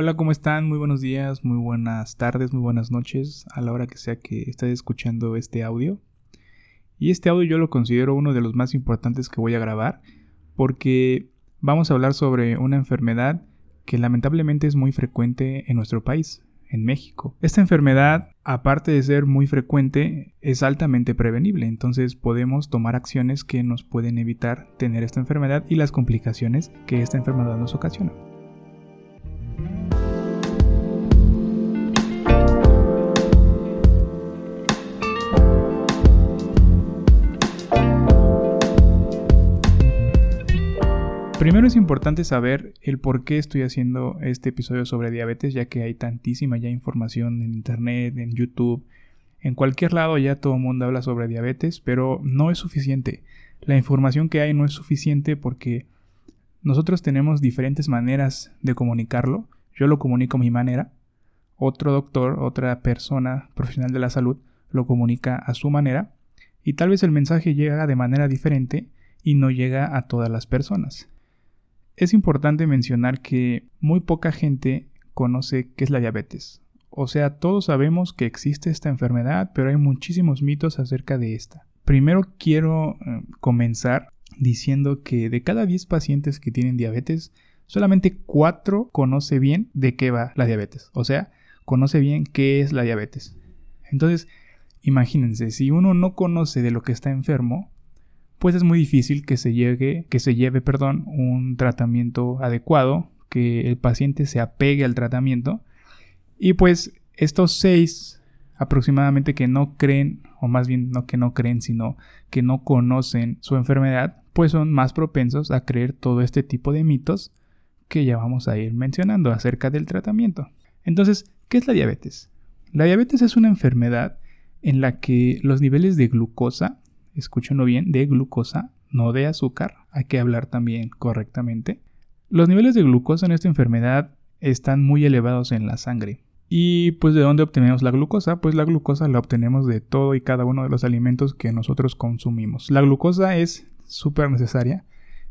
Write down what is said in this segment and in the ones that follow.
Hola, ¿cómo están? Muy buenos días, muy buenas tardes, muy buenas noches a la hora que sea que estés escuchando este audio. Y este audio yo lo considero uno de los más importantes que voy a grabar porque vamos a hablar sobre una enfermedad que lamentablemente es muy frecuente en nuestro país, en México. Esta enfermedad, aparte de ser muy frecuente, es altamente prevenible, entonces podemos tomar acciones que nos pueden evitar tener esta enfermedad y las complicaciones que esta enfermedad nos ocasiona. Primero es importante saber el por qué estoy haciendo este episodio sobre diabetes, ya que hay tantísima ya información en internet, en YouTube, en cualquier lado ya todo el mundo habla sobre diabetes, pero no es suficiente. La información que hay no es suficiente porque nosotros tenemos diferentes maneras de comunicarlo. Yo lo comunico a mi manera, otro doctor, otra persona profesional de la salud lo comunica a su manera y tal vez el mensaje llega de manera diferente y no llega a todas las personas. Es importante mencionar que muy poca gente conoce qué es la diabetes. O sea, todos sabemos que existe esta enfermedad, pero hay muchísimos mitos acerca de esta. Primero quiero eh, comenzar diciendo que de cada 10 pacientes que tienen diabetes, solamente 4 conoce bien de qué va la diabetes. O sea, conoce bien qué es la diabetes. Entonces, imagínense, si uno no conoce de lo que está enfermo, pues es muy difícil que se llegue, que se lleve, perdón, un tratamiento adecuado, que el paciente se apegue al tratamiento. Y pues estos seis aproximadamente que no creen, o más bien no que no creen, sino que no conocen su enfermedad, pues son más propensos a creer todo este tipo de mitos que ya vamos a ir mencionando acerca del tratamiento. Entonces, ¿qué es la diabetes? La diabetes es una enfermedad en la que los niveles de glucosa escúchenlo bien, de glucosa, no de azúcar, hay que hablar también correctamente. Los niveles de glucosa en esta enfermedad están muy elevados en la sangre. ¿Y pues de dónde obtenemos la glucosa? Pues la glucosa la obtenemos de todo y cada uno de los alimentos que nosotros consumimos. La glucosa es súper necesaria,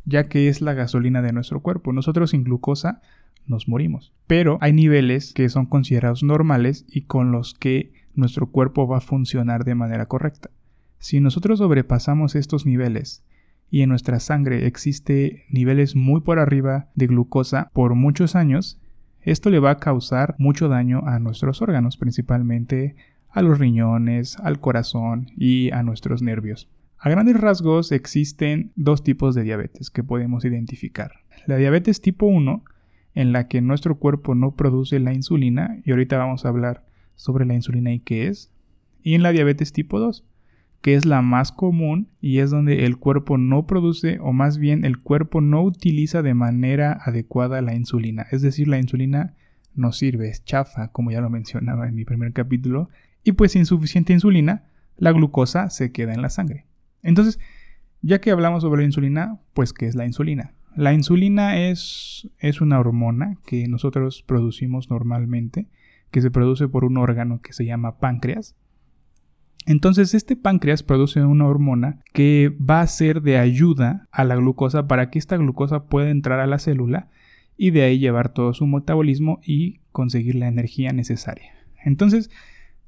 ya que es la gasolina de nuestro cuerpo. Nosotros sin glucosa nos morimos. Pero hay niveles que son considerados normales y con los que nuestro cuerpo va a funcionar de manera correcta. Si nosotros sobrepasamos estos niveles y en nuestra sangre existe niveles muy por arriba de glucosa por muchos años, esto le va a causar mucho daño a nuestros órganos, principalmente a los riñones, al corazón y a nuestros nervios. A grandes rasgos existen dos tipos de diabetes que podemos identificar. La diabetes tipo 1, en la que nuestro cuerpo no produce la insulina, y ahorita vamos a hablar sobre la insulina y qué es, y en la diabetes tipo 2, que es la más común y es donde el cuerpo no produce o más bien el cuerpo no utiliza de manera adecuada la insulina. Es decir, la insulina no sirve, es chafa, como ya lo mencionaba en mi primer capítulo, y pues sin suficiente insulina, la glucosa se queda en la sangre. Entonces, ya que hablamos sobre la insulina, pues ¿qué es la insulina? La insulina es, es una hormona que nosotros producimos normalmente, que se produce por un órgano que se llama páncreas, entonces este páncreas produce una hormona que va a ser de ayuda a la glucosa para que esta glucosa pueda entrar a la célula y de ahí llevar todo su metabolismo y conseguir la energía necesaria. Entonces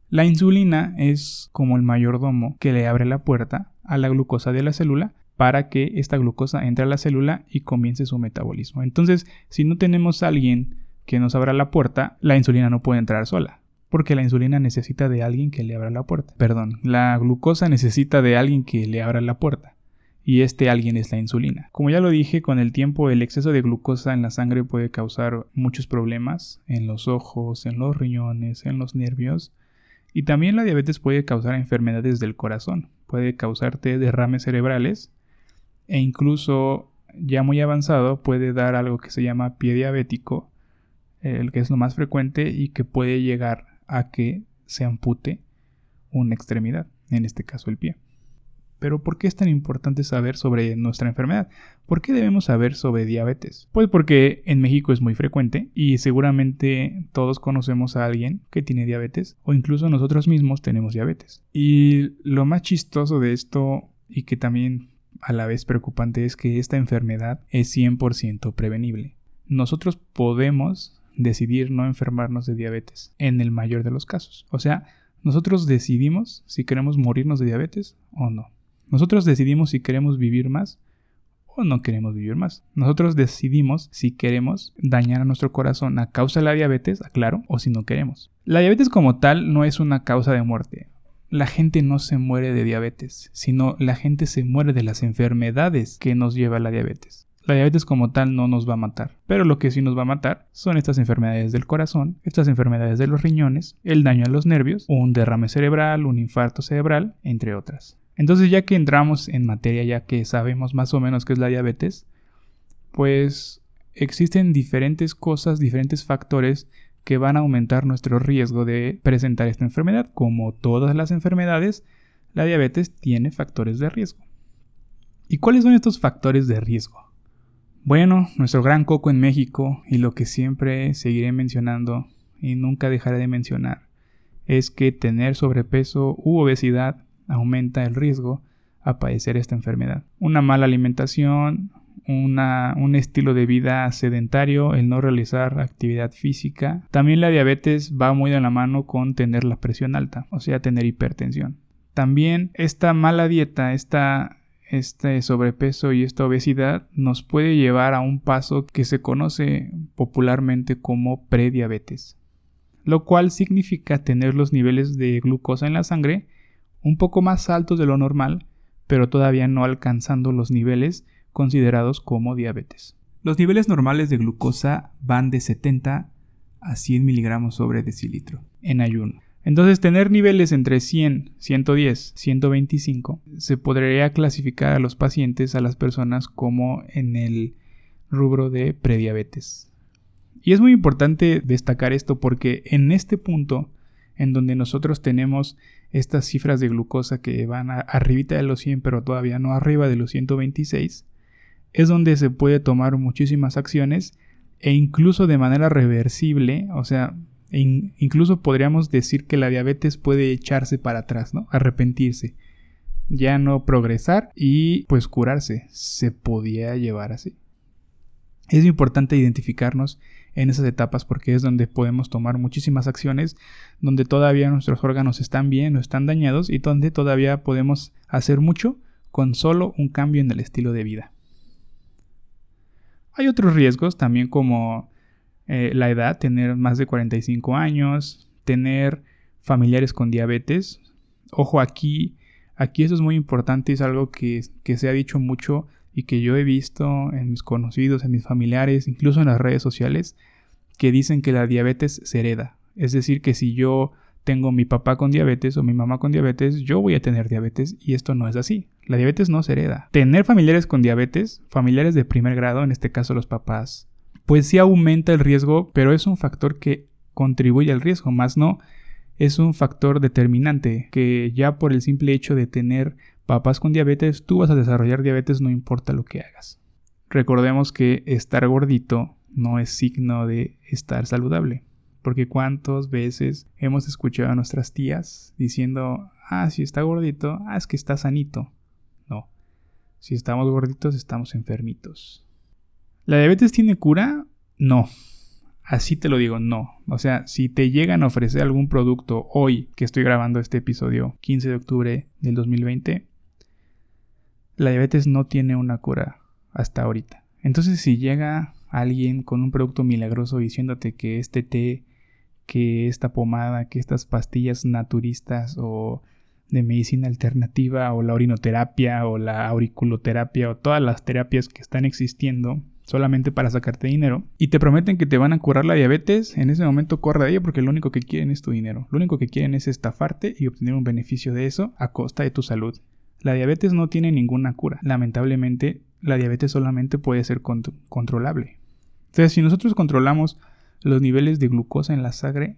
la insulina es como el mayordomo que le abre la puerta a la glucosa de la célula para que esta glucosa entre a la célula y comience su metabolismo. Entonces, si no tenemos a alguien que nos abra la puerta, la insulina no puede entrar sola porque la insulina necesita de alguien que le abra la puerta. Perdón, la glucosa necesita de alguien que le abra la puerta. Y este alguien es la insulina. Como ya lo dije, con el tiempo el exceso de glucosa en la sangre puede causar muchos problemas en los ojos, en los riñones, en los nervios. Y también la diabetes puede causar enfermedades del corazón. Puede causarte derrames cerebrales e incluso ya muy avanzado puede dar algo que se llama pie diabético, el que es lo más frecuente y que puede llegar a que se ampute una extremidad, en este caso el pie. Pero ¿por qué es tan importante saber sobre nuestra enfermedad? ¿Por qué debemos saber sobre diabetes? Pues porque en México es muy frecuente y seguramente todos conocemos a alguien que tiene diabetes o incluso nosotros mismos tenemos diabetes. Y lo más chistoso de esto y que también a la vez preocupante es que esta enfermedad es 100% prevenible. Nosotros podemos decidir no enfermarnos de diabetes, en el mayor de los casos. O sea, nosotros decidimos si queremos morirnos de diabetes o no. Nosotros decidimos si queremos vivir más o no queremos vivir más. Nosotros decidimos si queremos dañar a nuestro corazón a causa de la diabetes, aclaro, o si no queremos. La diabetes como tal no es una causa de muerte. La gente no se muere de diabetes, sino la gente se muere de las enfermedades que nos lleva la diabetes. La diabetes como tal no nos va a matar, pero lo que sí nos va a matar son estas enfermedades del corazón, estas enfermedades de los riñones, el daño a los nervios, un derrame cerebral, un infarto cerebral, entre otras. Entonces ya que entramos en materia, ya que sabemos más o menos qué es la diabetes, pues existen diferentes cosas, diferentes factores que van a aumentar nuestro riesgo de presentar esta enfermedad. Como todas las enfermedades, la diabetes tiene factores de riesgo. ¿Y cuáles son estos factores de riesgo? Bueno, nuestro gran coco en México y lo que siempre seguiré mencionando y nunca dejaré de mencionar es que tener sobrepeso u obesidad aumenta el riesgo a padecer esta enfermedad. Una mala alimentación, un estilo de vida sedentario, el no realizar actividad física. También la diabetes va muy de la mano con tener la presión alta, o sea, tener hipertensión. También esta mala dieta, esta este sobrepeso y esta obesidad nos puede llevar a un paso que se conoce popularmente como prediabetes, lo cual significa tener los niveles de glucosa en la sangre un poco más altos de lo normal, pero todavía no alcanzando los niveles considerados como diabetes. Los niveles normales de glucosa van de 70 a 100 miligramos sobre decilitro en ayuno. Entonces tener niveles entre 100, 110, 125 se podría clasificar a los pacientes, a las personas como en el rubro de prediabetes. Y es muy importante destacar esto porque en este punto en donde nosotros tenemos estas cifras de glucosa que van arribita de los 100 pero todavía no arriba de los 126, es donde se puede tomar muchísimas acciones e incluso de manera reversible, o sea, incluso podríamos decir que la diabetes puede echarse para atrás, ¿no? Arrepentirse, ya no progresar y pues curarse. Se podía llevar así. Es importante identificarnos en esas etapas porque es donde podemos tomar muchísimas acciones, donde todavía nuestros órganos están bien o están dañados y donde todavía podemos hacer mucho con solo un cambio en el estilo de vida. Hay otros riesgos también como eh, la edad, tener más de 45 años, tener familiares con diabetes. Ojo aquí, aquí eso es muy importante, es algo que, que se ha dicho mucho y que yo he visto en mis conocidos, en mis familiares, incluso en las redes sociales, que dicen que la diabetes se hereda. Es decir, que si yo tengo mi papá con diabetes o mi mamá con diabetes, yo voy a tener diabetes y esto no es así. La diabetes no se hereda. Tener familiares con diabetes, familiares de primer grado, en este caso los papás, pues sí aumenta el riesgo, pero es un factor que contribuye al riesgo, más no es un factor determinante que ya por el simple hecho de tener papás con diabetes, tú vas a desarrollar diabetes no importa lo que hagas. Recordemos que estar gordito no es signo de estar saludable, porque cuántas veces hemos escuchado a nuestras tías diciendo, ah, si está gordito, ah, es que está sanito. No, si estamos gorditos estamos enfermitos. ¿La diabetes tiene cura? No. Así te lo digo, no. O sea, si te llegan a ofrecer algún producto hoy que estoy grabando este episodio, 15 de octubre del 2020, la diabetes no tiene una cura hasta ahorita. Entonces, si llega alguien con un producto milagroso diciéndote que este té, que esta pomada, que estas pastillas naturistas o de medicina alternativa o la orinoterapia o la auriculoterapia o todas las terapias que están existiendo solamente para sacarte dinero y te prometen que te van a curar la diabetes, en ese momento corre de ella porque lo único que quieren es tu dinero. Lo único que quieren es estafarte y obtener un beneficio de eso a costa de tu salud. La diabetes no tiene ninguna cura. Lamentablemente, la diabetes solamente puede ser controlable. Entonces, si nosotros controlamos los niveles de glucosa en la sangre,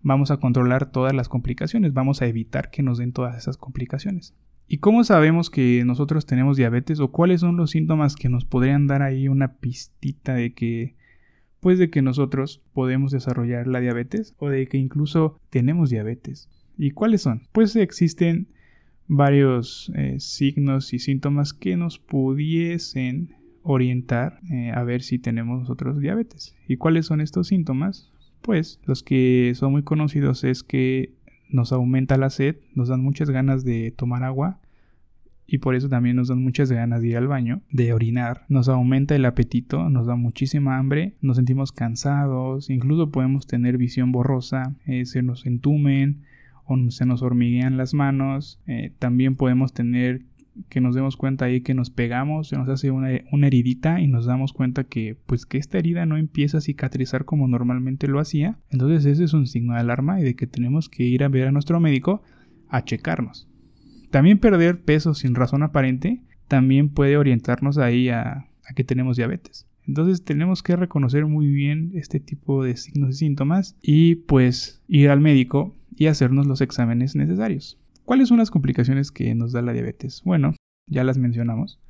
vamos a controlar todas las complicaciones, vamos a evitar que nos den todas esas complicaciones. ¿Y cómo sabemos que nosotros tenemos diabetes o cuáles son los síntomas que nos podrían dar ahí una pistita de que pues de que nosotros podemos desarrollar la diabetes o de que incluso tenemos diabetes? ¿Y cuáles son? Pues existen varios eh, signos y síntomas que nos pudiesen orientar eh, a ver si tenemos nosotros diabetes. ¿Y cuáles son estos síntomas? Pues los que son muy conocidos es que nos aumenta la sed, nos dan muchas ganas de tomar agua y por eso también nos dan muchas ganas de ir al baño, de orinar, nos aumenta el apetito, nos da muchísima hambre, nos sentimos cansados, incluso podemos tener visión borrosa, eh, se nos entumen o se nos hormiguean las manos, eh, también podemos tener que nos demos cuenta ahí que nos pegamos, se nos hace una, una, heridita y nos damos cuenta que pues que esta herida no empieza a cicatrizar como normalmente lo hacía. Entonces ese es un signo de alarma y de que tenemos que ir a ver a nuestro médico a checarnos. También perder peso sin razón aparente también puede orientarnos ahí a, que tenemos diabetes. Entonces tenemos que reconocer muy bien este tipo de signos y síntomas y pues ir al médico y hacernos los exámenes necesarios. ¿Cuáles son las complicaciones que nos da la diabetes? Bueno, ya las mencionamos.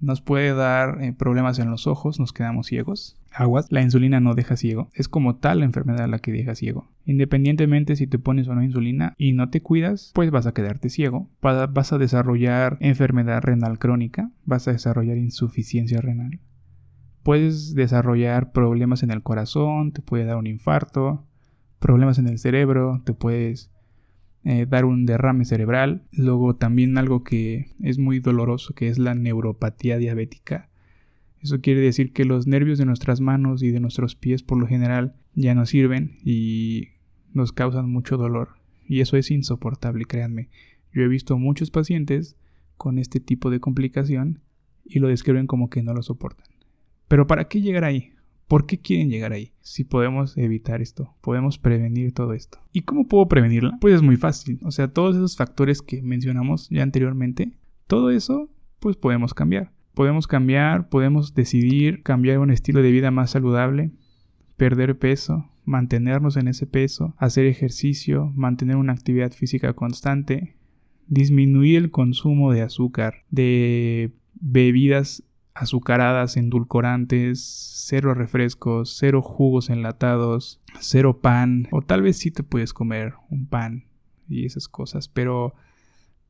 Nos puede dar eh, problemas en los ojos, nos quedamos ciegos. Aguas, la insulina no deja ciego. Es como tal la enfermedad la que deja ciego. Independientemente si te pones o no insulina y no te cuidas, pues vas a quedarte ciego. Vas a desarrollar enfermedad renal crónica, vas a desarrollar insuficiencia renal. Puedes desarrollar problemas en el corazón, te puede dar un infarto, problemas en el cerebro, te puedes eh, dar un derrame cerebral. Luego también algo que es muy doloroso, que es la neuropatía diabética. Eso quiere decir que los nervios de nuestras manos y de nuestros pies por lo general ya no sirven y nos causan mucho dolor. Y eso es insoportable, créanme. Yo he visto muchos pacientes con este tipo de complicación y lo describen como que no lo soportan. Pero ¿para qué llegar ahí? ¿Por qué quieren llegar ahí? Si podemos evitar esto, podemos prevenir todo esto. ¿Y cómo puedo prevenirla? Pues es muy fácil. O sea, todos esos factores que mencionamos ya anteriormente, todo eso, pues podemos cambiar. Podemos cambiar, podemos decidir cambiar un estilo de vida más saludable, perder peso, mantenernos en ese peso, hacer ejercicio, mantener una actividad física constante, disminuir el consumo de azúcar, de bebidas azucaradas, endulcorantes, cero refrescos, cero jugos enlatados, cero pan, o tal vez sí te puedes comer un pan y esas cosas, pero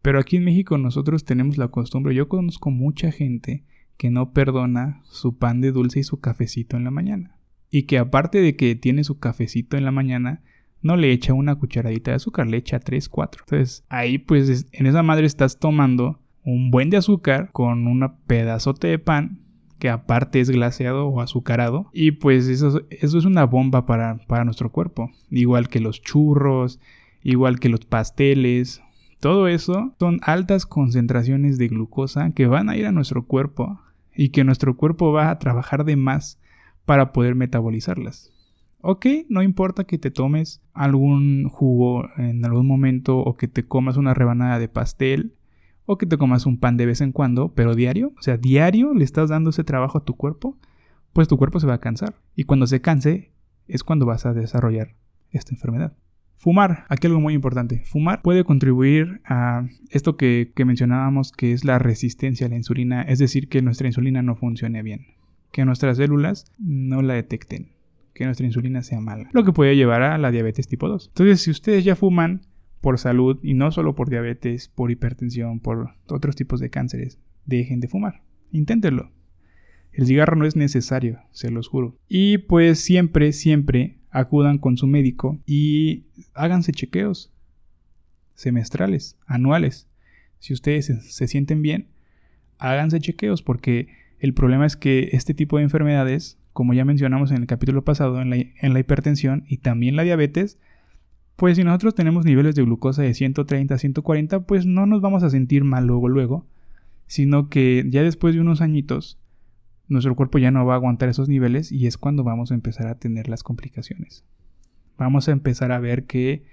pero aquí en México nosotros tenemos la costumbre, yo conozco mucha gente que no perdona su pan de dulce y su cafecito en la mañana. Y que aparte de que tiene su cafecito en la mañana, no le echa una cucharadita de azúcar, le echa 3, 4. Entonces ahí pues en esa madre estás tomando un buen de azúcar con un pedazote de pan que aparte es glaseado o azucarado y pues eso, eso es una bomba para, para nuestro cuerpo igual que los churros igual que los pasteles todo eso son altas concentraciones de glucosa que van a ir a nuestro cuerpo y que nuestro cuerpo va a trabajar de más para poder metabolizarlas. Ok, no importa que te tomes algún jugo en algún momento o que te comas una rebanada de pastel o que te comas un pan de vez en cuando, pero diario, o sea, diario le estás dando ese trabajo a tu cuerpo, pues tu cuerpo se va a cansar. Y cuando se canse es cuando vas a desarrollar esta enfermedad. Fumar, aquí algo muy importante. Fumar puede contribuir a esto que, que, mencionábamos que es la resistencia a la insulina, es decir, que nuestra insulina no funcione bien, que nuestras células no la detecten, que nuestra insulina sea mala, lo que puede llevar a la diabetes tipo 2. Entonces, si ustedes ya fuman, por salud y no solo por diabetes, por hipertensión, por otros tipos de cánceres, dejen de fumar. Inténtenlo. El cigarro no es necesario, se los juro. Y pues siempre, siempre acudan con su médico y háganse chequeos semestrales, anuales. Si ustedes se, sienten bien, háganse chequeos porque el problema es que este tipo de enfermedades, como ya mencionamos en el capítulo pasado, en la, en la hipertensión y también la diabetes, pues si nosotros tenemos niveles de glucosa de 130 a 140, pues no nos vamos a sentir mal luego luego, sino que ya después de unos añitos nuestro cuerpo ya no va a aguantar esos niveles y es cuando vamos a empezar a tener las complicaciones. Vamos a empezar a ver que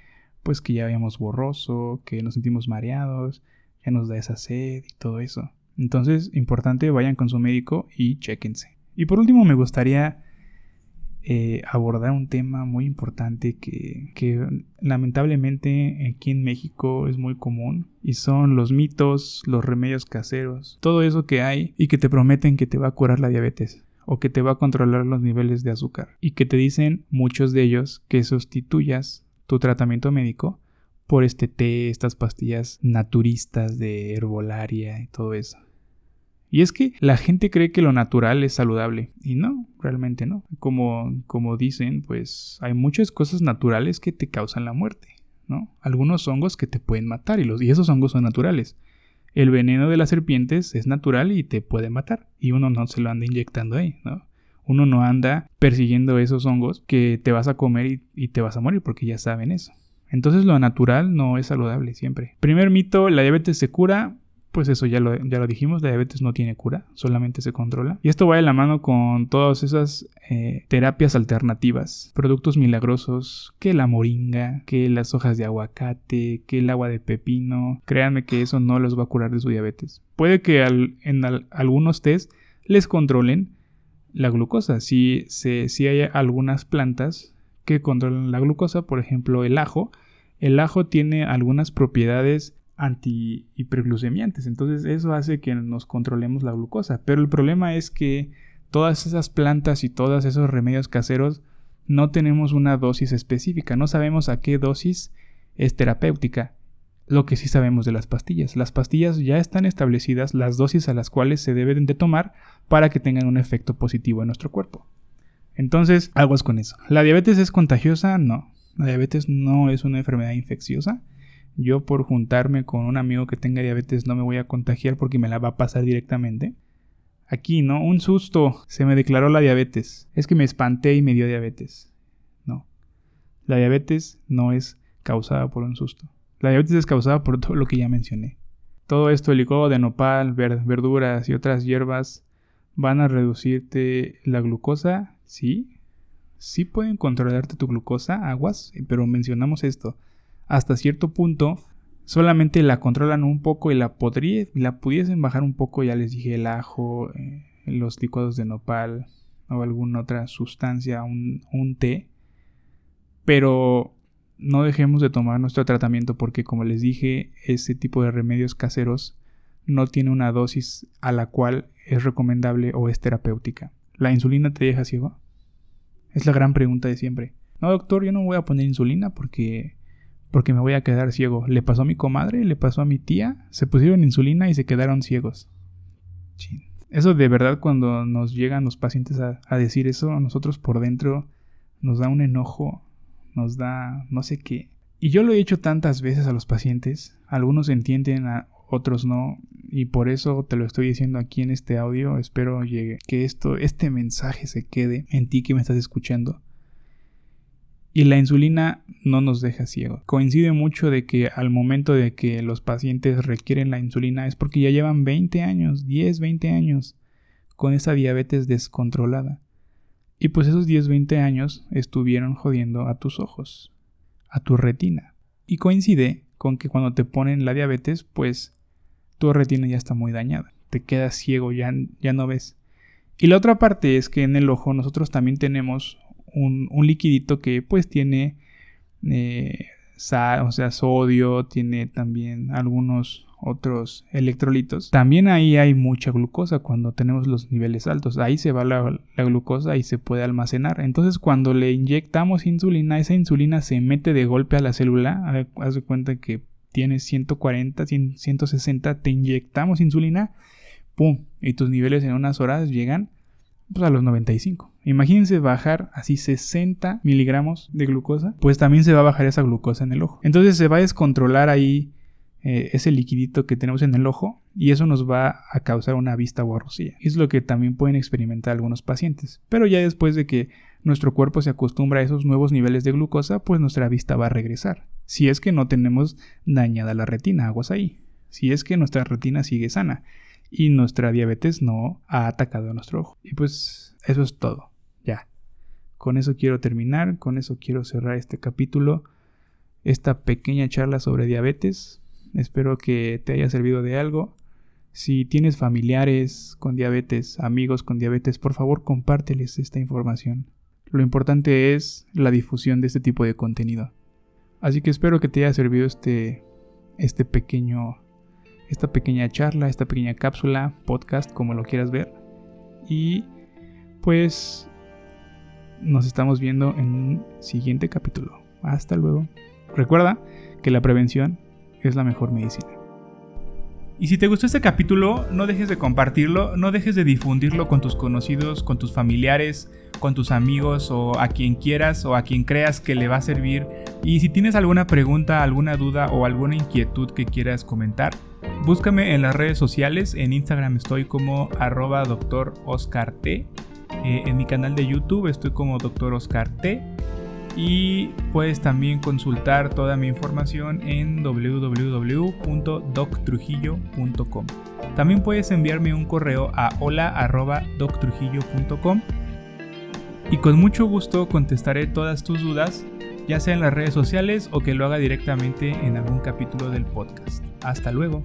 pues que ya vemos borroso, que nos sentimos mareados, ya nos da esa sed y todo eso. Entonces, importante, vayan con su médico y chequense. Y por último, me gustaría eh, abordar un tema muy importante que, que, lamentablemente aquí en México es muy común y son los mitos, los remedios caseros, todo eso que hay y que te prometen que te va a curar la diabetes o que te va a controlar los niveles de azúcar y que te dicen muchos de ellos que sustituyas tu tratamiento médico por este té, estas pastillas naturistas de herbolaria y todo eso. Y es que la gente cree que lo natural es saludable y no, realmente no. Como, como dicen, pues hay muchas cosas naturales que te causan la muerte, ¿no? Algunos hongos que te pueden matar y, esos hongos son naturales. El veneno de las serpientes es natural y te puede matar y uno no se lo anda inyectando ahí, ¿no? Uno no anda persiguiendo esos hongos que te vas a comer y, y te vas a morir porque ya saben eso. Entonces lo natural no es saludable siempre. Primer mito, la diabetes se cura pues eso ya lo, ya lo dijimos, la diabetes no tiene cura, solamente se controla. Y esto va de la mano con todas esas eh, terapias alternativas, productos milagrosos, que la moringa, que las hojas de aguacate, que el agua de pepino. Créanme que eso no los va a curar de su diabetes. Puede que en algunos test les controlen la glucosa. Si, si hay algunas plantas que controlan la glucosa, por ejemplo el ajo, el ajo tiene algunas propiedades anti-hiperglucemiantes. Entonces eso hace que nos controlemos la glucosa. Pero el problema es que todas esas plantas y todos esos remedios caseros no tenemos una dosis específica. No sabemos a qué dosis es terapéutica. Lo que sí sabemos de las pastillas. Las pastillas ya están establecidas las dosis a las cuales se deben de tomar para que tengan un efecto positivo en nuestro cuerpo. Entonces, aguas con eso. ¿La diabetes es contagiosa? No. La diabetes no es una enfermedad infecciosa. Yo por juntarme con un amigo que tenga diabetes no me voy a contagiar porque me la va a pasar directamente. Aquí, ¿no? Un susto. Se me declaró la diabetes. Es que me espanté y me dio diabetes. No. La diabetes no es causada por un susto. La diabetes es causada por todo lo que ya mencioné. Todo esto, el licuado de nopal, verduras y otras hierbas, van a reducirte la glucosa, sí. Sí pueden controlarte tu glucosa, aguas, pero mencionamos esto hasta cierto punto solamente la controlan un poco y la podría, la pudiesen bajar un poco, ya les dije, el ajo, eh, los licuados de nopal o alguna otra sustancia, un, un té. Pero no dejemos de tomar nuestro tratamiento porque como les dije, ese tipo de remedios caseros no tiene una dosis a la cual es recomendable o es terapéutica. ¿La insulina te deja ciego? Es la gran pregunta de siempre. No, doctor, yo no voy a poner insulina porque porque me voy a quedar ciego. Le pasó a mi comadre, le pasó a mi tía, se pusieron insulina y se quedaron ciegos. Eso de verdad cuando nos llegan los pacientes a, decir eso, a nosotros por dentro nos da un enojo, nos da no sé qué. Y yo lo he dicho tantas veces a los pacientes, algunos entienden, otros no, y por eso te lo estoy diciendo aquí en este audio, espero llegue, que esto, este mensaje se quede en ti que me estás escuchando. Y la insulina no nos deja ciego. Coincide mucho de que al momento de que los pacientes requieren la insulina es porque ya llevan 20 años, 10, 20 años con esa diabetes descontrolada. Y pues esos 10, 20 años estuvieron jodiendo a tus ojos, a tu retina. Y coincide con que cuando te ponen la diabetes, pues tu retina ya está muy dañada. Te quedas ciego, ya, ya no ves. Y la otra parte es que en el ojo nosotros también tenemos un, un liquidito que pues tiene eh, sodio, tiene también algunos otros electrolitos. También ahí hay mucha glucosa cuando tenemos los niveles altos. Ahí se va la, glucosa y se puede almacenar. Entonces cuando le inyectamos insulina, esa insulina se mete de golpe a la célula. Haz de cuenta que tienes 140, 160, te inyectamos insulina, ¡pum! Y tus niveles en unas horas llegan pues, a los 95. Imagínense bajar así 60 miligramos de glucosa, pues también se va a bajar esa glucosa en el ojo. Entonces se va a descontrolar ahí eh, ese liquidito que tenemos en el ojo y eso nos va a causar una vista borrosilla. Es lo que también pueden experimentar algunos pacientes. Pero ya después de que nuestro cuerpo se acostumbra a esos nuevos niveles de glucosa, pues nuestra vista va a regresar. Si es que no tenemos dañada la retina, aguas ahí. Si es que nuestra retina sigue sana y nuestra diabetes no ha atacado a nuestro ojo. Y pues eso es todo. Ya. Con eso quiero terminar, con eso quiero cerrar este capítulo, esta pequeña charla sobre diabetes. Espero que te haya servido de algo. Si tienes familiares con diabetes, amigos con diabetes, por favor compárteles esta información. Lo importante es la difusión de este tipo de contenido. Así que espero que te haya servido este, este pequeño esta pequeña charla, esta pequeña cápsula, podcast, como lo quieras ver. Y pues nos estamos viendo en un siguiente capítulo. Hasta luego. Recuerda que la prevención es la mejor medicina. Y si te gustó este capítulo, no dejes de compartirlo, no dejes de difundirlo con tus conocidos, con tus familiares, con tus amigos o a quien quieras o a quien creas que le va a servir. Y si tienes alguna pregunta, alguna duda o alguna inquietud que quieras comentar, búscame en las redes sociales. En Instagram estoy como arroba doctor Oscar T. Eh, en mi canal de YouTube estoy como doctor Oscar T y puedes también consultar toda mi información en www.doctrujillo.com. También puedes enviarme un correo a hola.doctrujillo.com y con mucho gusto contestaré todas tus dudas, ya sea en las redes sociales o que lo haga directamente en algún capítulo del podcast. Hasta luego.